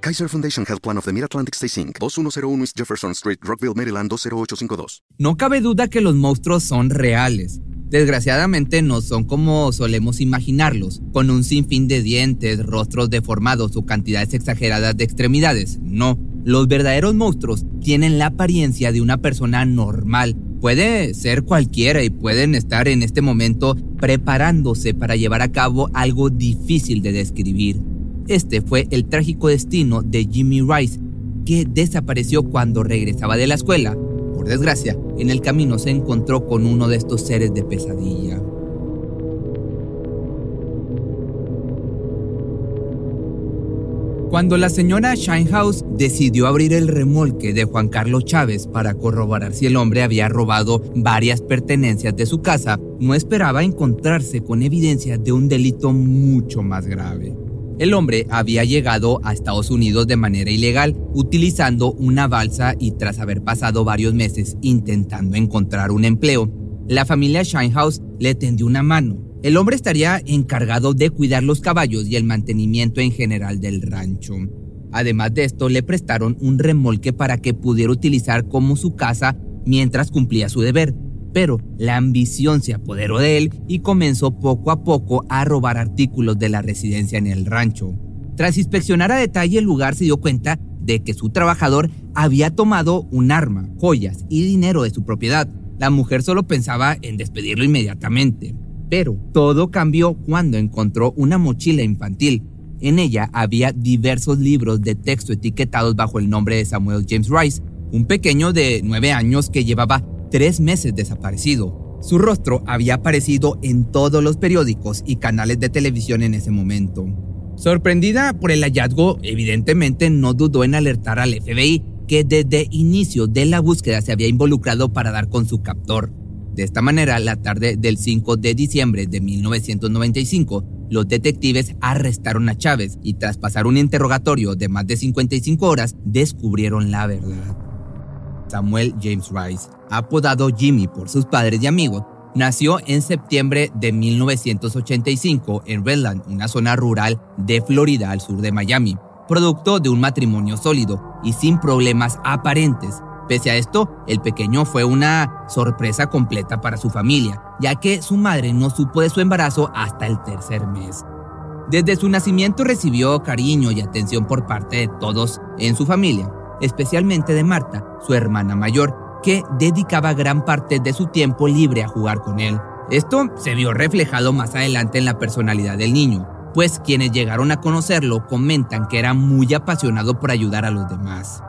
Kaiser Foundation Health Plan of the Mid-Atlantic Stay Inc., 2101 East Jefferson Street, Rockville, Maryland 20852. No cabe duda que los monstruos son reales. Desgraciadamente no son como solemos imaginarlos, con un sinfín de dientes, rostros deformados o cantidades exageradas de extremidades. No, los verdaderos monstruos tienen la apariencia de una persona normal. Puede ser cualquiera y pueden estar en este momento preparándose para llevar a cabo algo difícil de describir. Este fue el trágico destino de Jimmy Rice, que desapareció cuando regresaba de la escuela. Por desgracia, en el camino se encontró con uno de estos seres de pesadilla. Cuando la señora Shinehouse decidió abrir el remolque de Juan Carlos Chávez para corroborar si el hombre había robado varias pertenencias de su casa, no esperaba encontrarse con evidencia de un delito mucho más grave. El hombre había llegado a Estados Unidos de manera ilegal utilizando una balsa y tras haber pasado varios meses intentando encontrar un empleo, la familia Shinehouse le tendió una mano. El hombre estaría encargado de cuidar los caballos y el mantenimiento en general del rancho. Además de esto, le prestaron un remolque para que pudiera utilizar como su casa mientras cumplía su deber, pero la ambición se apoderó de él y comenzó poco a poco a robar artículos de la residencia en el rancho. Tras inspeccionar a detalle el lugar se dio cuenta de que su trabajador había tomado un arma, joyas y dinero de su propiedad. La mujer solo pensaba en despedirlo inmediatamente. Pero todo cambió cuando encontró una mochila infantil. En ella había diversos libros de texto etiquetados bajo el nombre de Samuel James Rice, un pequeño de nueve años que llevaba tres meses desaparecido. Su rostro había aparecido en todos los periódicos y canales de televisión en ese momento. Sorprendida por el hallazgo, evidentemente no dudó en alertar al FBI, que desde inicio de la búsqueda se había involucrado para dar con su captor. De esta manera, la tarde del 5 de diciembre de 1995, los detectives arrestaron a Chávez y tras pasar un interrogatorio de más de 55 horas, descubrieron la verdad. Samuel James Rice, apodado Jimmy por sus padres y amigos, nació en septiembre de 1985 en Redland, una zona rural de Florida al sur de Miami, producto de un matrimonio sólido y sin problemas aparentes. Pese a esto, el pequeño fue una sorpresa completa para su familia, ya que su madre no supo de su embarazo hasta el tercer mes. Desde su nacimiento recibió cariño y atención por parte de todos en su familia, especialmente de Marta, su hermana mayor, que dedicaba gran parte de su tiempo libre a jugar con él. Esto se vio reflejado más adelante en la personalidad del niño, pues quienes llegaron a conocerlo comentan que era muy apasionado por ayudar a los demás.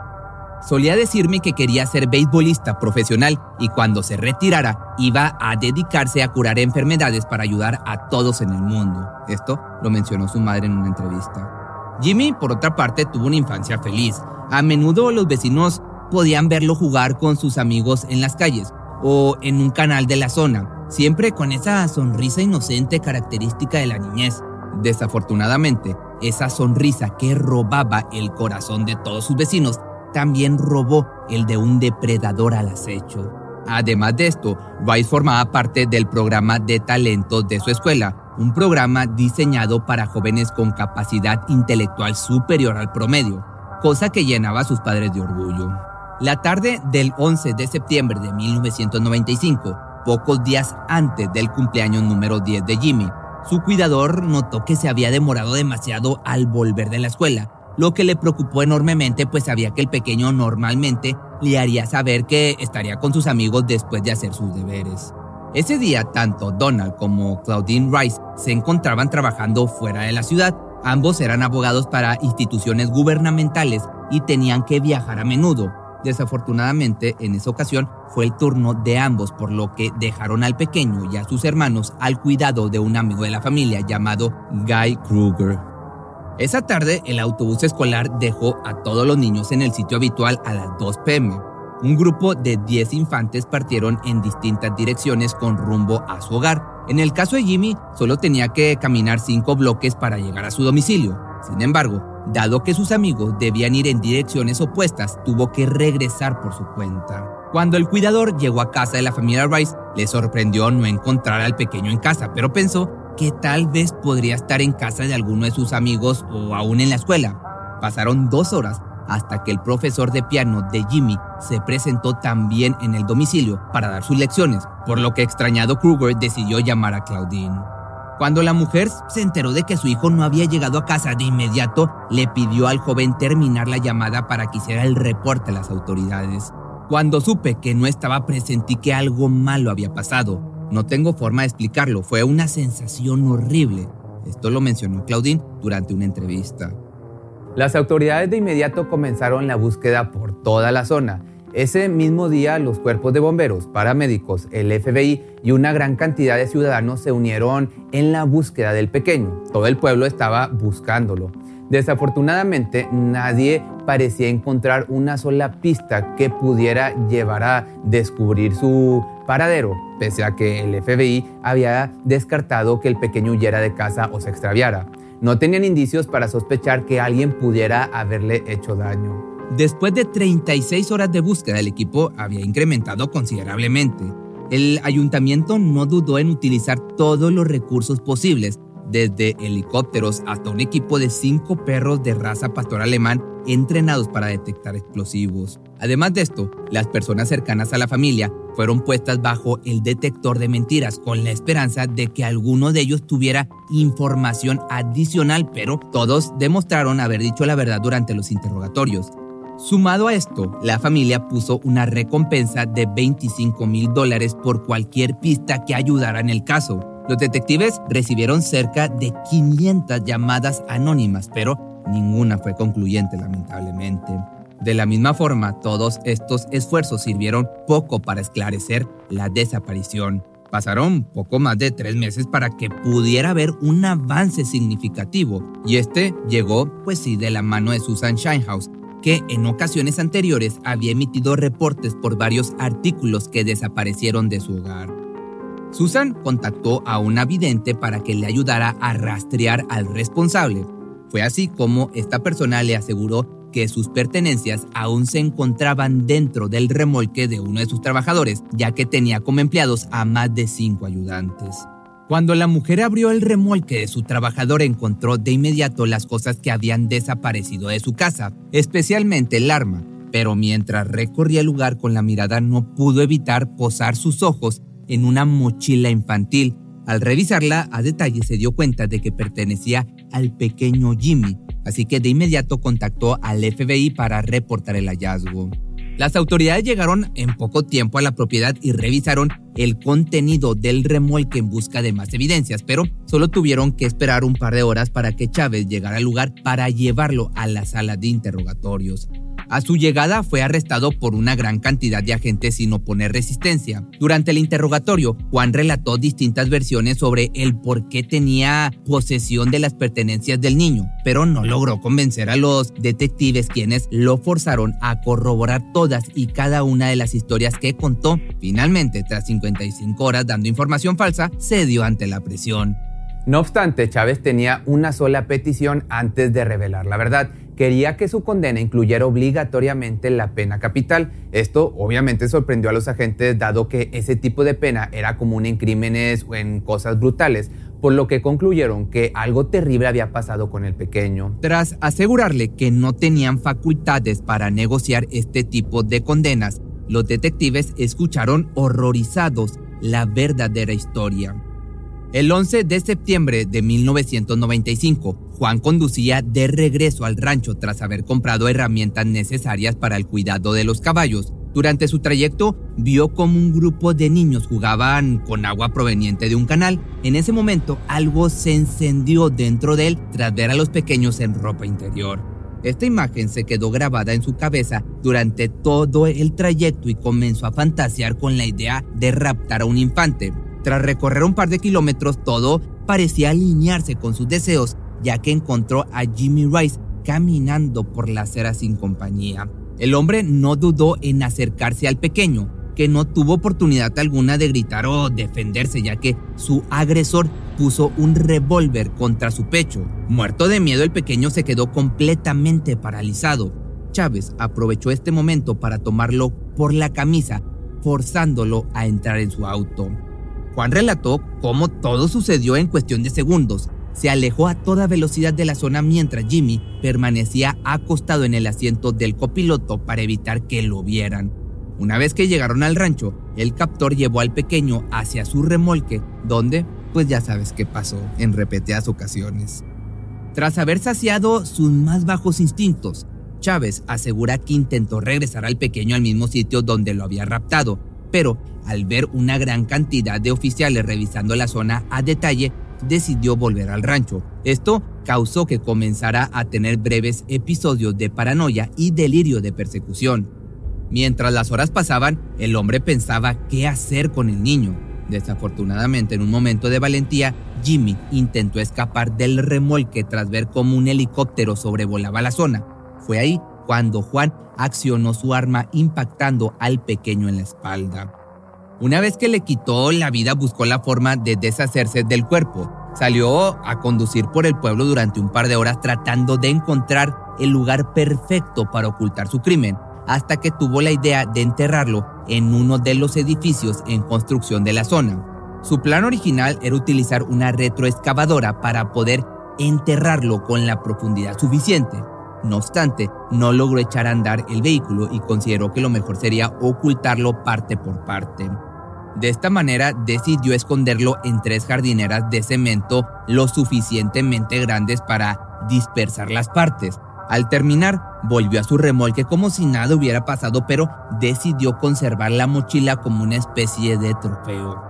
Solía decirme que quería ser beisbolista profesional y cuando se retirara iba a dedicarse a curar enfermedades para ayudar a todos en el mundo. Esto lo mencionó su madre en una entrevista. Jimmy, por otra parte, tuvo una infancia feliz. A menudo los vecinos podían verlo jugar con sus amigos en las calles o en un canal de la zona, siempre con esa sonrisa inocente característica de la niñez. Desafortunadamente, esa sonrisa que robaba el corazón de todos sus vecinos también robó el de un depredador al acecho. Además de esto, Rice formaba parte del programa de talentos de su escuela, un programa diseñado para jóvenes con capacidad intelectual superior al promedio, cosa que llenaba a sus padres de orgullo. La tarde del 11 de septiembre de 1995, pocos días antes del cumpleaños número 10 de Jimmy, su cuidador notó que se había demorado demasiado al volver de la escuela, lo que le preocupó enormemente pues sabía que el pequeño normalmente le haría saber que estaría con sus amigos después de hacer sus deberes. Ese día, tanto Donald como Claudine Rice se encontraban trabajando fuera de la ciudad. Ambos eran abogados para instituciones gubernamentales y tenían que viajar a menudo. Desafortunadamente, en esa ocasión fue el turno de ambos, por lo que dejaron al pequeño y a sus hermanos al cuidado de un amigo de la familia llamado Guy Kruger. Esa tarde, el autobús escolar dejó a todos los niños en el sitio habitual a las 2 pm. Un grupo de 10 infantes partieron en distintas direcciones con rumbo a su hogar. En el caso de Jimmy, solo tenía que caminar 5 bloques para llegar a su domicilio. Sin embargo, dado que sus amigos debían ir en direcciones opuestas, tuvo que regresar por su cuenta. Cuando el cuidador llegó a casa de la familia Rice, le sorprendió no encontrar al pequeño en casa, pero pensó que tal vez podría estar en casa de alguno de sus amigos o aún en la escuela. Pasaron dos horas hasta que el profesor de piano de Jimmy se presentó también en el domicilio para dar sus lecciones, por lo que extrañado Kruger decidió llamar a Claudine. Cuando la mujer se enteró de que su hijo no había llegado a casa de inmediato, le pidió al joven terminar la llamada para que hiciera el reporte a las autoridades. Cuando supe que no estaba presente y que algo malo había pasado, no tengo forma de explicarlo, fue una sensación horrible. Esto lo mencionó Claudine durante una entrevista. Las autoridades de inmediato comenzaron la búsqueda por toda la zona. Ese mismo día los cuerpos de bomberos, paramédicos, el FBI y una gran cantidad de ciudadanos se unieron en la búsqueda del pequeño. Todo el pueblo estaba buscándolo. Desafortunadamente, nadie parecía encontrar una sola pista que pudiera llevar a descubrir su paradero, pese a que el FBI había descartado que el pequeño huyera de casa o se extraviara. No tenían indicios para sospechar que alguien pudiera haberle hecho daño. Después de 36 horas de búsqueda, el equipo había incrementado considerablemente. El ayuntamiento no dudó en utilizar todos los recursos posibles desde helicópteros hasta un equipo de cinco perros de raza pastor alemán entrenados para detectar explosivos. Además de esto, las personas cercanas a la familia fueron puestas bajo el detector de mentiras con la esperanza de que alguno de ellos tuviera información adicional, pero todos demostraron haber dicho la verdad durante los interrogatorios. Sumado a esto, la familia puso una recompensa de 25 mil dólares por cualquier pista que ayudara en el caso. Los detectives recibieron cerca de 500 llamadas anónimas, pero ninguna fue concluyente lamentablemente. De la misma forma, todos estos esfuerzos sirvieron poco para esclarecer la desaparición. Pasaron poco más de tres meses para que pudiera haber un avance significativo, y este llegó, pues sí, de la mano de Susan Shinehouse, que en ocasiones anteriores había emitido reportes por varios artículos que desaparecieron de su hogar. Susan contactó a una vidente para que le ayudara a rastrear al responsable. Fue así como esta persona le aseguró que sus pertenencias aún se encontraban dentro del remolque de uno de sus trabajadores, ya que tenía como empleados a más de cinco ayudantes. Cuando la mujer abrió el remolque de su trabajador encontró de inmediato las cosas que habían desaparecido de su casa, especialmente el arma, pero mientras recorría el lugar con la mirada no pudo evitar posar sus ojos en una mochila infantil. Al revisarla a detalle se dio cuenta de que pertenecía al pequeño Jimmy, así que de inmediato contactó al FBI para reportar el hallazgo. Las autoridades llegaron en poco tiempo a la propiedad y revisaron el contenido del remolque en busca de más evidencias, pero solo tuvieron que esperar un par de horas para que Chávez llegara al lugar para llevarlo a la sala de interrogatorios. A su llegada fue arrestado por una gran cantidad de agentes sin oponer resistencia. Durante el interrogatorio, Juan relató distintas versiones sobre el por qué tenía posesión de las pertenencias del niño, pero no logró convencer a los detectives quienes lo forzaron a corroborar todas y cada una de las historias que contó. Finalmente, tras 55 horas dando información falsa, cedió ante la presión. No obstante, Chávez tenía una sola petición antes de revelar la verdad, quería que su condena incluyera obligatoriamente la pena capital. Esto obviamente sorprendió a los agentes dado que ese tipo de pena era común en crímenes o en cosas brutales, por lo que concluyeron que algo terrible había pasado con el pequeño. Tras asegurarle que no tenían facultades para negociar este tipo de condenas, los detectives escucharon horrorizados la verdadera historia. El 11 de septiembre de 1995, Juan conducía de regreso al rancho tras haber comprado herramientas necesarias para el cuidado de los caballos. Durante su trayecto vio como un grupo de niños jugaban con agua proveniente de un canal. En ese momento algo se encendió dentro de él tras ver a los pequeños en ropa interior. Esta imagen se quedó grabada en su cabeza durante todo el trayecto y comenzó a fantasear con la idea de raptar a un infante. Tras recorrer un par de kilómetros, todo parecía alinearse con sus deseos, ya que encontró a Jimmy Rice caminando por la acera sin compañía. El hombre no dudó en acercarse al pequeño, que no tuvo oportunidad alguna de gritar o defenderse, ya que su agresor puso un revólver contra su pecho. Muerto de miedo, el pequeño se quedó completamente paralizado. Chávez aprovechó este momento para tomarlo por la camisa, forzándolo a entrar en su auto. Juan relató cómo todo sucedió en cuestión de segundos. Se alejó a toda velocidad de la zona mientras Jimmy permanecía acostado en el asiento del copiloto para evitar que lo vieran. Una vez que llegaron al rancho, el captor llevó al pequeño hacia su remolque, donde pues ya sabes qué pasó en repetidas ocasiones. Tras haber saciado sus más bajos instintos, Chávez asegura que intentó regresar al pequeño al mismo sitio donde lo había raptado, pero al ver una gran cantidad de oficiales revisando la zona a detalle, decidió volver al rancho. Esto causó que comenzara a tener breves episodios de paranoia y delirio de persecución. Mientras las horas pasaban, el hombre pensaba qué hacer con el niño. Desafortunadamente, en un momento de valentía, Jimmy intentó escapar del remolque tras ver cómo un helicóptero sobrevolaba la zona. Fue ahí cuando Juan accionó su arma impactando al pequeño en la espalda. Una vez que le quitó la vida, buscó la forma de deshacerse del cuerpo. Salió a conducir por el pueblo durante un par de horas tratando de encontrar el lugar perfecto para ocultar su crimen hasta que tuvo la idea de enterrarlo en uno de los edificios en construcción de la zona. Su plan original era utilizar una retroexcavadora para poder enterrarlo con la profundidad suficiente. No obstante, no logró echar a andar el vehículo y consideró que lo mejor sería ocultarlo parte por parte. De esta manera decidió esconderlo en tres jardineras de cemento lo suficientemente grandes para dispersar las partes, al terminar, volvió a su remolque como si nada hubiera pasado, pero decidió conservar la mochila como una especie de trofeo.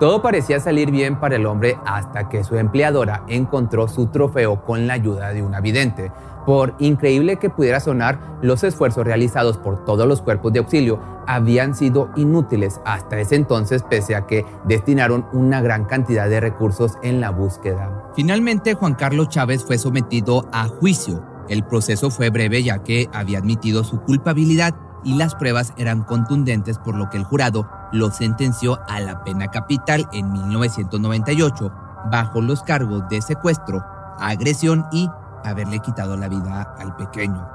Todo parecía salir bien para el hombre hasta que su empleadora encontró su trofeo con la ayuda de un vidente. Por increíble que pudiera sonar, los esfuerzos realizados por todos los cuerpos de auxilio habían sido inútiles hasta ese entonces pese a que destinaron una gran cantidad de recursos en la búsqueda. Finalmente, Juan Carlos Chávez fue sometido a juicio el proceso fue breve ya que había admitido su culpabilidad y las pruebas eran contundentes por lo que el jurado lo sentenció a la pena capital en 1998 bajo los cargos de secuestro, agresión y haberle quitado la vida al pequeño.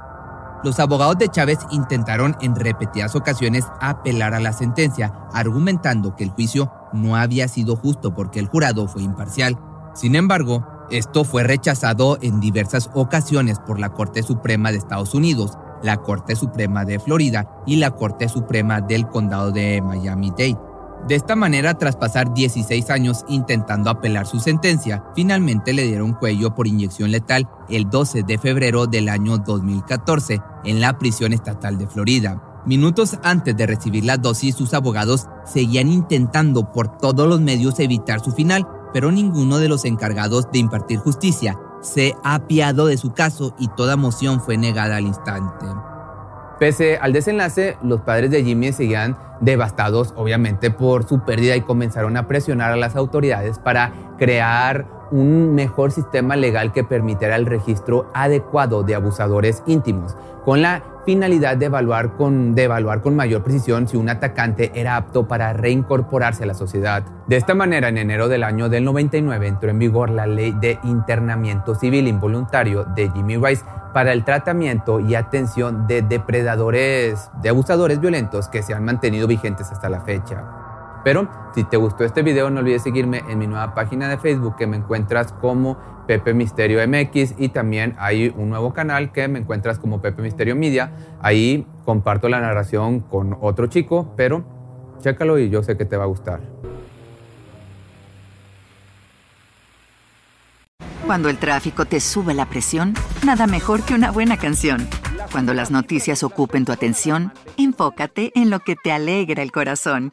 Los abogados de Chávez intentaron en repetidas ocasiones apelar a la sentencia, argumentando que el juicio no había sido justo porque el jurado fue imparcial. Sin embargo, esto fue rechazado en diversas ocasiones por la Corte Suprema de Estados Unidos, la Corte Suprema de Florida y la Corte Suprema del Condado de Miami-Dade. De esta manera, tras pasar 16 años intentando apelar su sentencia, finalmente le dieron cuello por inyección letal el 12 de febrero del año 2014 en la prisión estatal de Florida. Minutos antes de recibir la dosis, sus abogados seguían intentando por todos los medios evitar su final, pero ninguno de los encargados de impartir justicia se ha apiado de su caso y toda moción fue negada al instante. Pese al desenlace, los padres de Jimmy seguían devastados obviamente por su pérdida y comenzaron a presionar a las autoridades para crear un mejor sistema legal que permitiera el registro adecuado de abusadores íntimos, con la finalidad de evaluar, con, de evaluar con mayor precisión si un atacante era apto para reincorporarse a la sociedad. De esta manera, en enero del año del 99 entró en vigor la ley de internamiento civil involuntario de Jimmy Rice para el tratamiento y atención de depredadores, de abusadores violentos que se han mantenido vigentes hasta la fecha. Pero si te gustó este video, no olvides seguirme en mi nueva página de Facebook que me encuentras como Pepe Misterio MX y también hay un nuevo canal que me encuentras como Pepe Misterio Media. Ahí comparto la narración con otro chico, pero chécalo y yo sé que te va a gustar. Cuando el tráfico te sube la presión, nada mejor que una buena canción. Cuando las noticias ocupen tu atención, enfócate en lo que te alegra el corazón.